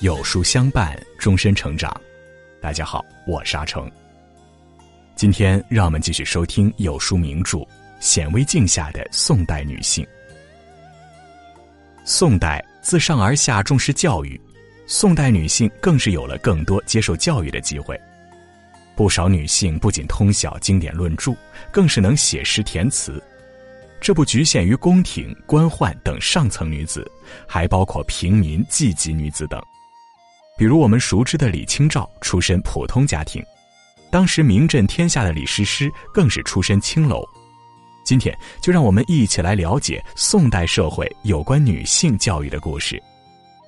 有书相伴，终身成长。大家好，我是阿成。今天让我们继续收听有书名著《显微镜下的宋代女性》。宋代自上而下重视教育，宋代女性更是有了更多接受教育的机会。不少女性不仅通晓经典论著，更是能写诗填词。这不局限于宫廷、官宦等上层女子，还包括平民、妓籍女子等。比如我们熟知的李清照，出身普通家庭，当时名震天下的李师师更是出身青楼。今天就让我们一起来了解宋代社会有关女性教育的故事。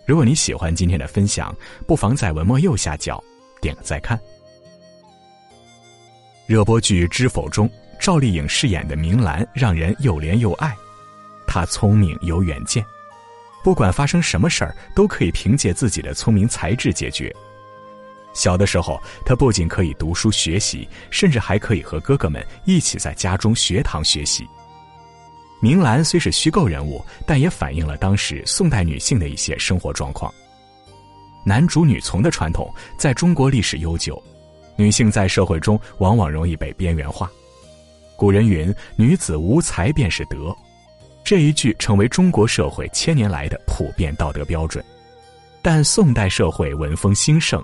如果你喜欢今天的分享，不妨在文末右下角点个再看。热播剧《知否》中，赵丽颖饰演的明兰让人又怜又爱，她聪明有远见。不管发生什么事儿，都可以凭借自己的聪明才智解决。小的时候，他不仅可以读书学习，甚至还可以和哥哥们一起在家中学堂学习。明兰虽是虚构人物，但也反映了当时宋代女性的一些生活状况。男主女从的传统在中国历史悠久，女性在社会中往往容易被边缘化。古人云：“女子无才便是德。”这一句成为中国社会千年来的普遍道德标准，但宋代社会文风兴盛，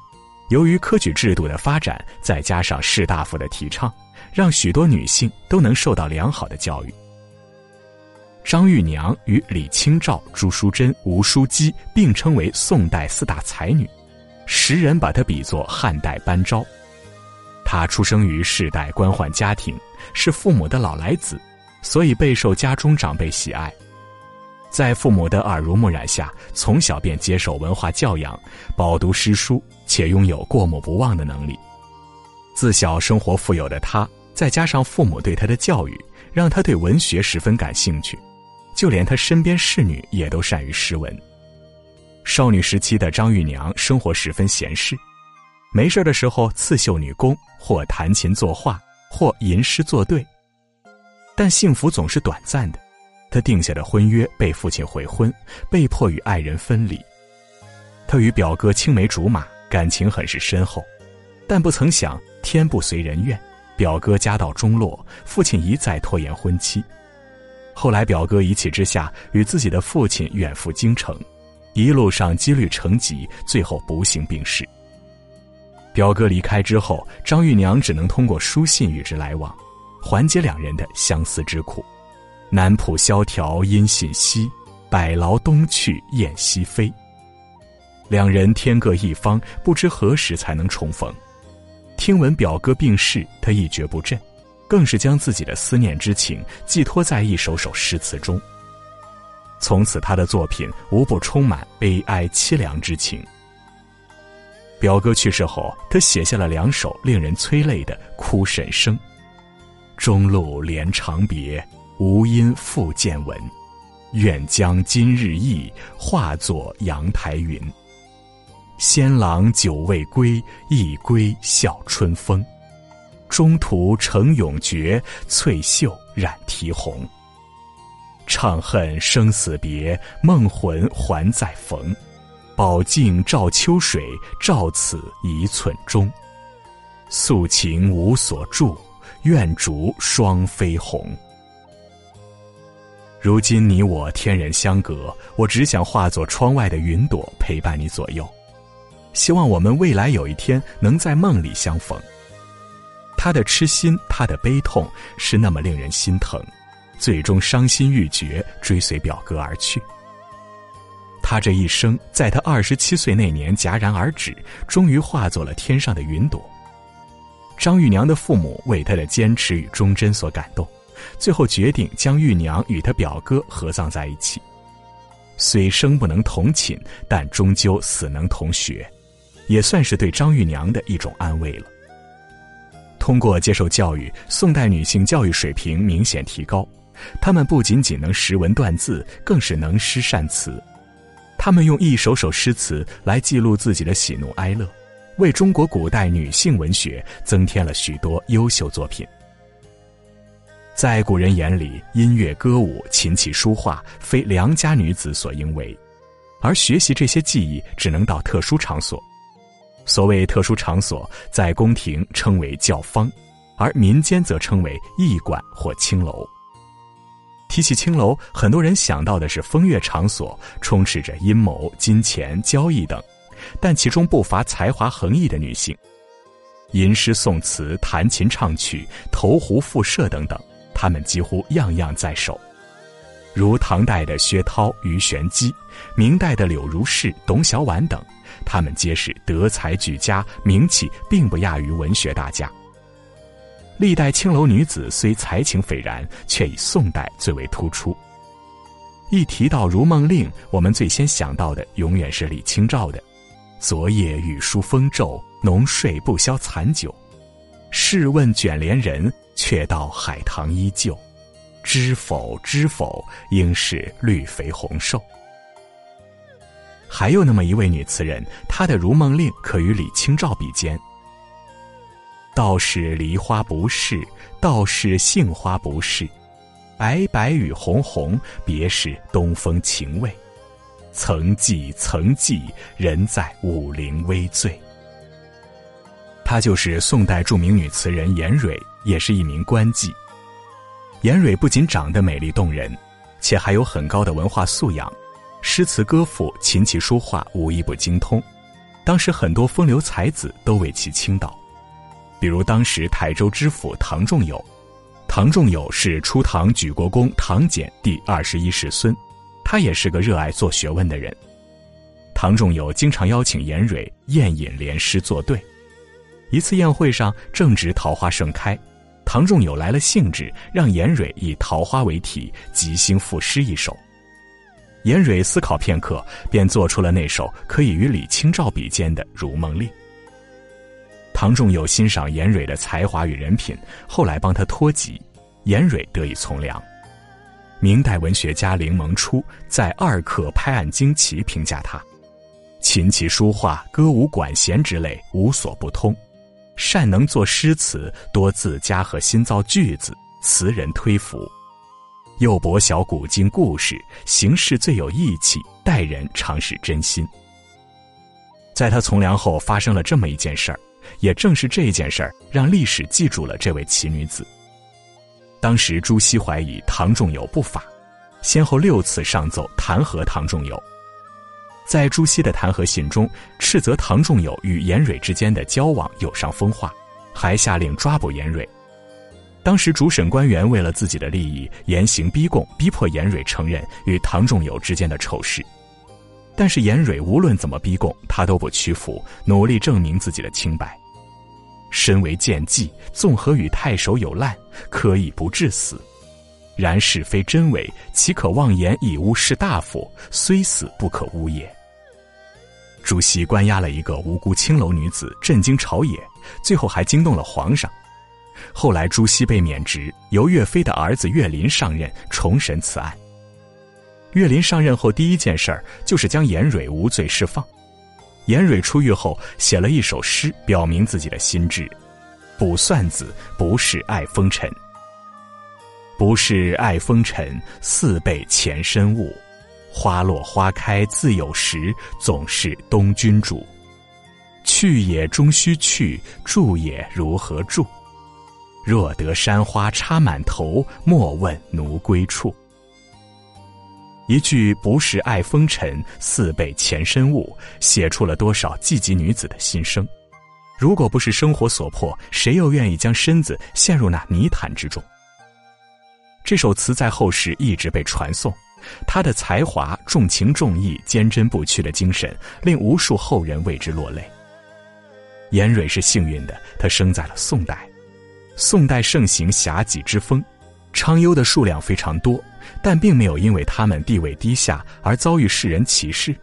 由于科举制度的发展，再加上士大夫的提倡，让许多女性都能受到良好的教育。张玉娘与李清照、朱淑珍、吴淑姬并称为宋代四大才女，时人把她比作汉代班昭。她出生于世代官宦家庭，是父母的老来子。所以备受家中长辈喜爱，在父母的耳濡目染下，从小便接受文化教养，饱读诗书，且拥有过目不忘的能力。自小生活富有的他，再加上父母对他的教育，让他对文学十分感兴趣，就连他身边侍女也都善于诗文。少女时期的张玉娘生活十分闲适，没事的时候刺绣女工，或弹琴作画，或吟诗作对。但幸福总是短暂的，他定下的婚约被父亲悔婚，被迫与爱人分离。他与表哥青梅竹马，感情很是深厚，但不曾想天不随人愿，表哥家道中落，父亲一再拖延婚期。后来表哥一气之下与自己的父亲远赴京城，一路上积虑成疾，最后不幸病逝。表哥离开之后，张玉娘只能通过书信与之来往。缓解两人的相思之苦，南浦萧条音信稀，百劳东去雁西飞。两人天各一方，不知何时才能重逢。听闻表哥病逝，他一蹶不振，更是将自己的思念之情寄托在一首首诗词中。从此，他的作品无不充满悲哀凄凉之情。表哥去世后，他写下了两首令人催泪的《哭神声》。中路连长别，无因复见闻。愿将今日意化作阳台云。仙郎久未归，一归笑春风。中途乘永诀，翠袖染啼红。怅恨生死别，梦魂还在逢。宝镜照秋水，照此一寸中。素琴无所住。愿逐双飞鸿。如今你我天人相隔，我只想化作窗外的云朵，陪伴你左右。希望我们未来有一天能在梦里相逢。他的痴心，他的悲痛，是那么令人心疼。最终伤心欲绝，追随表哥而去。他这一生，在他二十七岁那年戛然而止，终于化作了天上的云朵。张玉娘的父母为她的坚持与忠贞所感动，最后决定将玉娘与她表哥合葬在一起。虽生不能同寝，但终究死能同穴，也算是对张玉娘的一种安慰了。通过接受教育，宋代女性教育水平明显提高，她们不仅仅能识文断字，更是能诗善词。她们用一首首诗词来记录自己的喜怒哀乐。为中国古代女性文学增添了许多优秀作品。在古人眼里，音乐、歌舞、琴棋书画非良家女子所应为，而学习这些技艺只能到特殊场所。所谓特殊场所，在宫廷称为教坊，而民间则称为驿馆或青楼。提起青楼，很多人想到的是风月场所，充斥着阴谋、金钱、交易等，但其中不乏才华横溢的女性。吟诗诵词、弹琴唱曲、投壶赋射等等，她们几乎样样在手。如唐代的薛涛、鱼玄机，明代的柳如是、董小宛等，她们皆是德才俱佳，名气并不亚于文学大家。历代青楼女子虽才情斐然，却以宋代最为突出。一提到如梦令，我们最先想到的永远是李清照的“昨夜雨疏风骤”。浓睡不消残酒，试问卷帘人，却道海棠依旧。知否？知否？应是绿肥红瘦。还有那么一位女词人，她的《如梦令》可与李清照比肩。道是梨花不是，道是杏花不是，白白与红红，别是东风情味。曾记曾记，人在武陵微醉。她就是宋代著名女词人严蕊，也是一名官妓。严蕊不仅长得美丽动人，且还有很高的文化素养，诗词歌赋、琴棋书画无一不精通。当时很多风流才子都为其倾倒，比如当时台州知府唐仲友。唐仲友是初唐举国公唐简第二十一世孙，他也是个热爱做学问的人。唐仲友经常邀请严蕊宴饮联诗作对。一次宴会上正值桃花盛开，唐仲友来了兴致，让严蕊以桃花为题即兴赋诗一首。严蕊思考片刻，便做出了那首可以与李清照比肩的《如梦令》。唐仲友欣赏严蕊的才华与人品，后来帮他托籍，严蕊得以从良。明代文学家林萌初在《二刻拍案惊奇》评价他：琴棋书画、歌舞管弦之类无所不通。善能作诗词，多自家和新造句子，词人推服。又博晓古今故事，行事最有义气，待人常是真心。在他从良后，发生了这么一件事儿，也正是这件事儿，让历史记住了这位奇女子。当时朱熹怀疑唐仲友不法，先后六次上奏弹劾唐仲友。在朱熹的弹劾信中，斥责唐仲友与严蕊之间的交往有伤风化，还下令抓捕严蕊。当时主审官员为了自己的利益，严刑逼供，逼迫严蕊承认与唐仲友之间的丑事。但是严蕊无论怎么逼供，他都不屈服，努力证明自己的清白。身为贱妓，纵何与太守有滥，可以不致死。然是非真伪，岂可妄言以诬士大夫？虽死不可诬也。朱熹关押了一个无辜青楼女子，震惊朝野，最后还惊动了皇上。后来朱熹被免职，由岳飞的儿子岳林上任，重审此案。岳林上任后第一件事儿就是将严蕊无罪释放。严蕊出狱后写了一首诗，表明自己的心志：“卜算子，不是爱风尘，不是爱风尘，似被前身误。”花落花开自有时，总是东君主。去也终须去，住也如何住？若得山花插满头，莫问奴归处。一句“不是爱风尘，似被前身误”，写出了多少寂寂女子的心声。如果不是生活所迫，谁又愿意将身子陷入那泥潭之中？这首词在后世一直被传颂。他的才华、重情重义、坚贞不屈的精神，令无数后人为之落泪。严蕊是幸运的，她生在了宋代。宋代盛行侠妓之风，娼优的数量非常多，但并没有因为他们地位低下而遭遇世人歧视，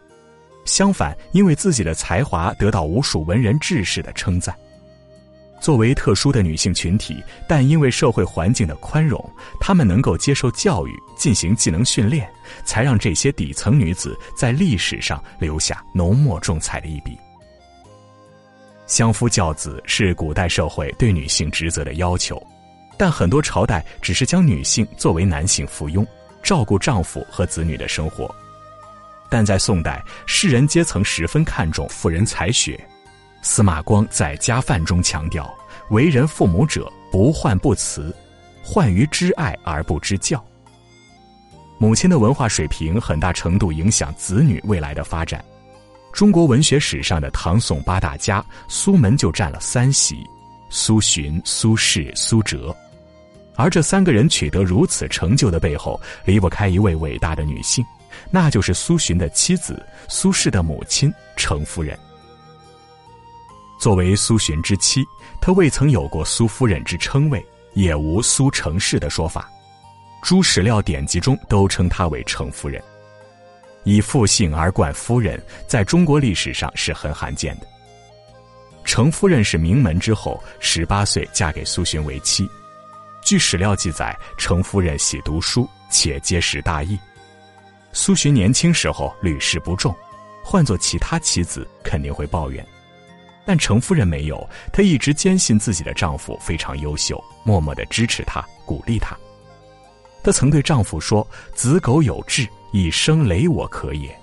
相反，因为自己的才华得到无数文人志士的称赞。作为特殊的女性群体，但因为社会环境的宽容，她们能够接受教育，进行技能训练，才让这些底层女子在历史上留下浓墨重彩的一笔。相夫教子是古代社会对女性职责的要求，但很多朝代只是将女性作为男性附庸，照顾丈夫和子女的生活。但在宋代，士人阶层十分看重妇人才学。司马光在《家范》中强调：“为人父母者，不患不慈，患于知爱而不知教。”母亲的文化水平很大程度影响子女未来的发展。中国文学史上的唐宋八大家，苏门就占了三席：苏洵、苏轼、苏辙。而这三个人取得如此成就的背后，离不开一位伟大的女性，那就是苏洵的妻子、苏轼的母亲程夫人。作为苏洵之妻，她未曾有过苏夫人之称谓，也无苏程氏的说法。诸史料典籍中都称她为程夫人。以父姓而冠夫人，在中国历史上是很罕见的。程夫人是名门之后，十八岁嫁给苏洵为妻。据史料记载，程夫人喜读书，且结识大义。苏洵年轻时候屡试不中，换做其他妻子肯定会抱怨，但程夫人没有，她一直坚信自己的丈夫非常优秀，默默的支持他，鼓励他。她曾对丈夫说：“子苟有志，以生累我可也。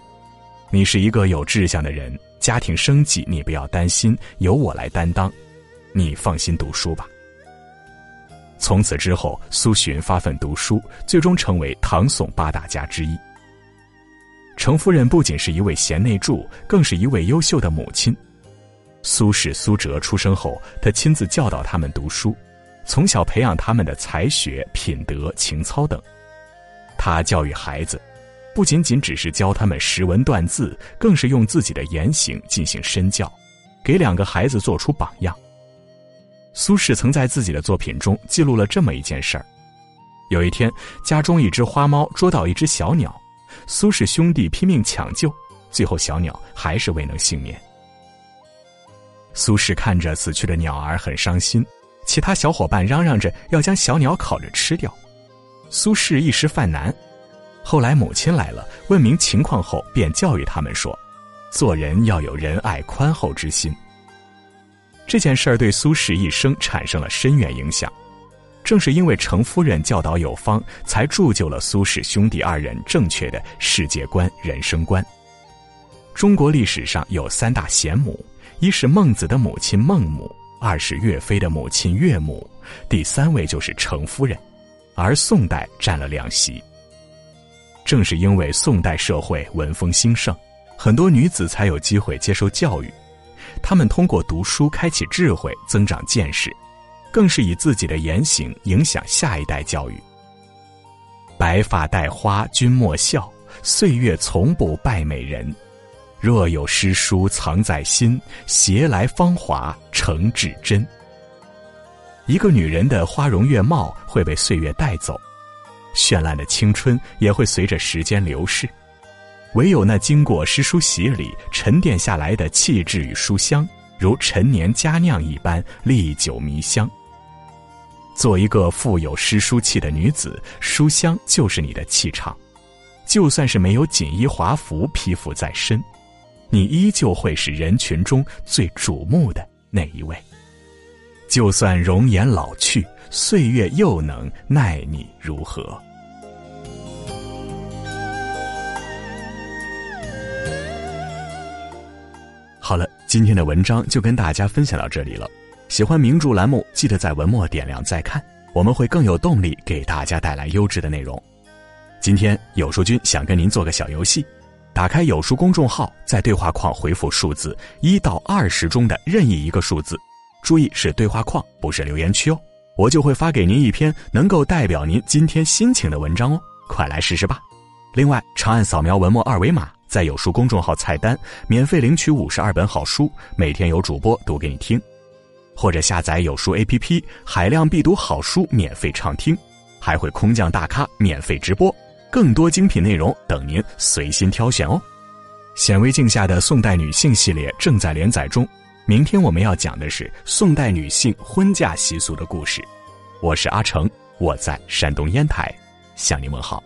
你是一个有志向的人，家庭生计你不要担心，由我来担当，你放心读书吧。”从此之后，苏洵发奋读书，最终成为唐宋八大家之一。程夫人不仅是一位贤内助，更是一位优秀的母亲。苏轼、苏辙出生后，她亲自教导他们读书，从小培养他们的才学、品德、情操等。她教育孩子，不仅仅只是教他们识文断字，更是用自己的言行进行身教，给两个孩子做出榜样。苏轼曾在自己的作品中记录了这么一件事儿：有一天，家中一只花猫捉到一只小鸟，苏轼兄弟拼命抢救，最后小鸟还是未能幸免。苏轼看着死去的鸟儿很伤心，其他小伙伴嚷嚷着要将小鸟烤着吃掉，苏轼一时犯难。后来母亲来了，问明情况后，便教育他们说：“做人要有仁爱宽厚之心。”这件事儿对苏轼一生产生了深远影响，正是因为程夫人教导有方，才铸就了苏轼兄弟二人正确的世界观、人生观。中国历史上有三大贤母，一是孟子的母亲孟母，二是岳飞的母亲岳母，第三位就是程夫人，而宋代占了两席。正是因为宋代社会文风兴盛，很多女子才有机会接受教育。他们通过读书开启智慧，增长见识，更是以自己的言行影响下一代教育。白发戴花君莫笑，岁月从不败美人。若有诗书藏在心，携来芳华成至真。一个女人的花容月貌会被岁月带走，绚烂的青春也会随着时间流逝。唯有那经过诗书洗礼、沉淀下来的气质与书香，如陈年佳酿一般历久弥香。做一个富有诗书气的女子，书香就是你的气场。就算是没有锦衣华服披覆在身，你依旧会是人群中最瞩目的那一位。就算容颜老去，岁月又能奈你如何？好了，今天的文章就跟大家分享到这里了。喜欢名著栏目，记得在文末点亮再看，我们会更有动力给大家带来优质的内容。今天有书君想跟您做个小游戏，打开有书公众号，在对话框回复数字一到二十中的任意一个数字，注意是对话框，不是留言区哦，我就会发给您一篇能够代表您今天心情的文章哦，快来试试吧。另外，长按扫描文末二维码。在有书公众号菜单免费领取五十二本好书，每天有主播读给你听，或者下载有书 APP，海量必读好书免费畅听，还会空降大咖免费直播，更多精品内容等您随心挑选哦。显微镜下的宋代女性系列正在连载中，明天我们要讲的是宋代女性婚嫁习俗的故事。我是阿成，我在山东烟台，向您问好。